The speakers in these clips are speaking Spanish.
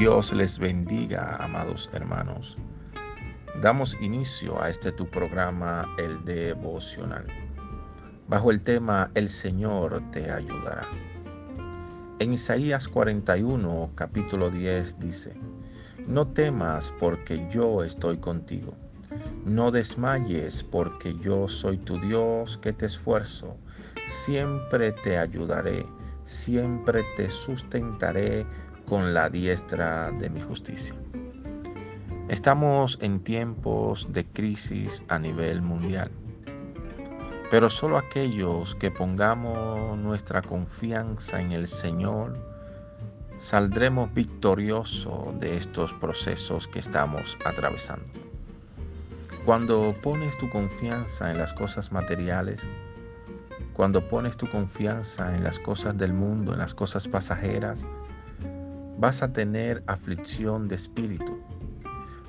Dios les bendiga, amados hermanos. Damos inicio a este tu programa, el devocional, bajo el tema El Señor te ayudará. En Isaías 41, capítulo 10 dice, No temas porque yo estoy contigo. No desmayes porque yo soy tu Dios que te esfuerzo. Siempre te ayudaré, siempre te sustentaré con la diestra de mi justicia. Estamos en tiempos de crisis a nivel mundial, pero solo aquellos que pongamos nuestra confianza en el Señor saldremos victoriosos de estos procesos que estamos atravesando. Cuando pones tu confianza en las cosas materiales, cuando pones tu confianza en las cosas del mundo, en las cosas pasajeras, vas a tener aflicción de espíritu,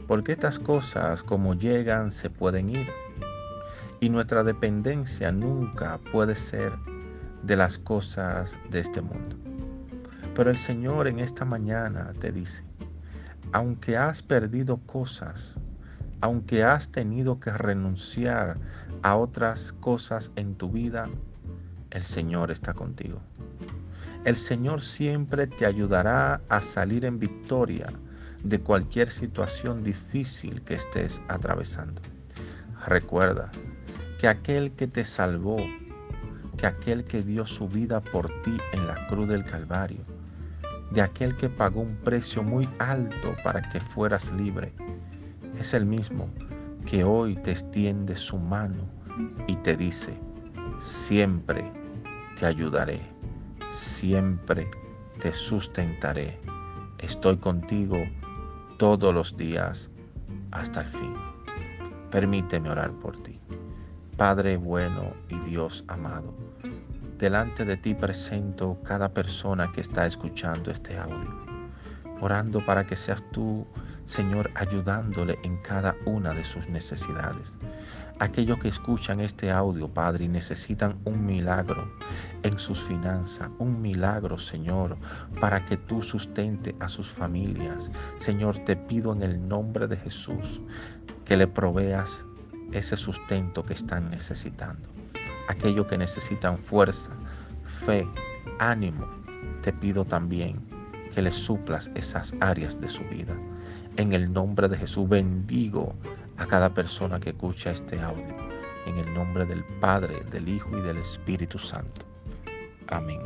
porque estas cosas como llegan se pueden ir, y nuestra dependencia nunca puede ser de las cosas de este mundo. Pero el Señor en esta mañana te dice, aunque has perdido cosas, aunque has tenido que renunciar a otras cosas en tu vida, el Señor está contigo. El Señor siempre te ayudará a salir en victoria de cualquier situación difícil que estés atravesando. Recuerda que aquel que te salvó, que aquel que dio su vida por ti en la cruz del Calvario, de aquel que pagó un precio muy alto para que fueras libre, es el mismo que hoy te extiende su mano y te dice, siempre te ayudaré, siempre te sustentaré, estoy contigo todos los días hasta el fin. Permíteme orar por ti. Padre bueno y Dios amado, delante de ti presento cada persona que está escuchando este audio, orando para que seas tú Señor, ayudándole en cada una de sus necesidades. Aquellos que escuchan este audio, Padre, y necesitan un milagro en sus finanzas, un milagro, Señor, para que tú sustente a sus familias. Señor, te pido en el nombre de Jesús que le proveas ese sustento que están necesitando. Aquellos que necesitan fuerza, fe, ánimo, te pido también que le suplas esas áreas de su vida. En el nombre de Jesús bendigo a cada persona que escucha este audio. En el nombre del Padre, del Hijo y del Espíritu Santo. Amén.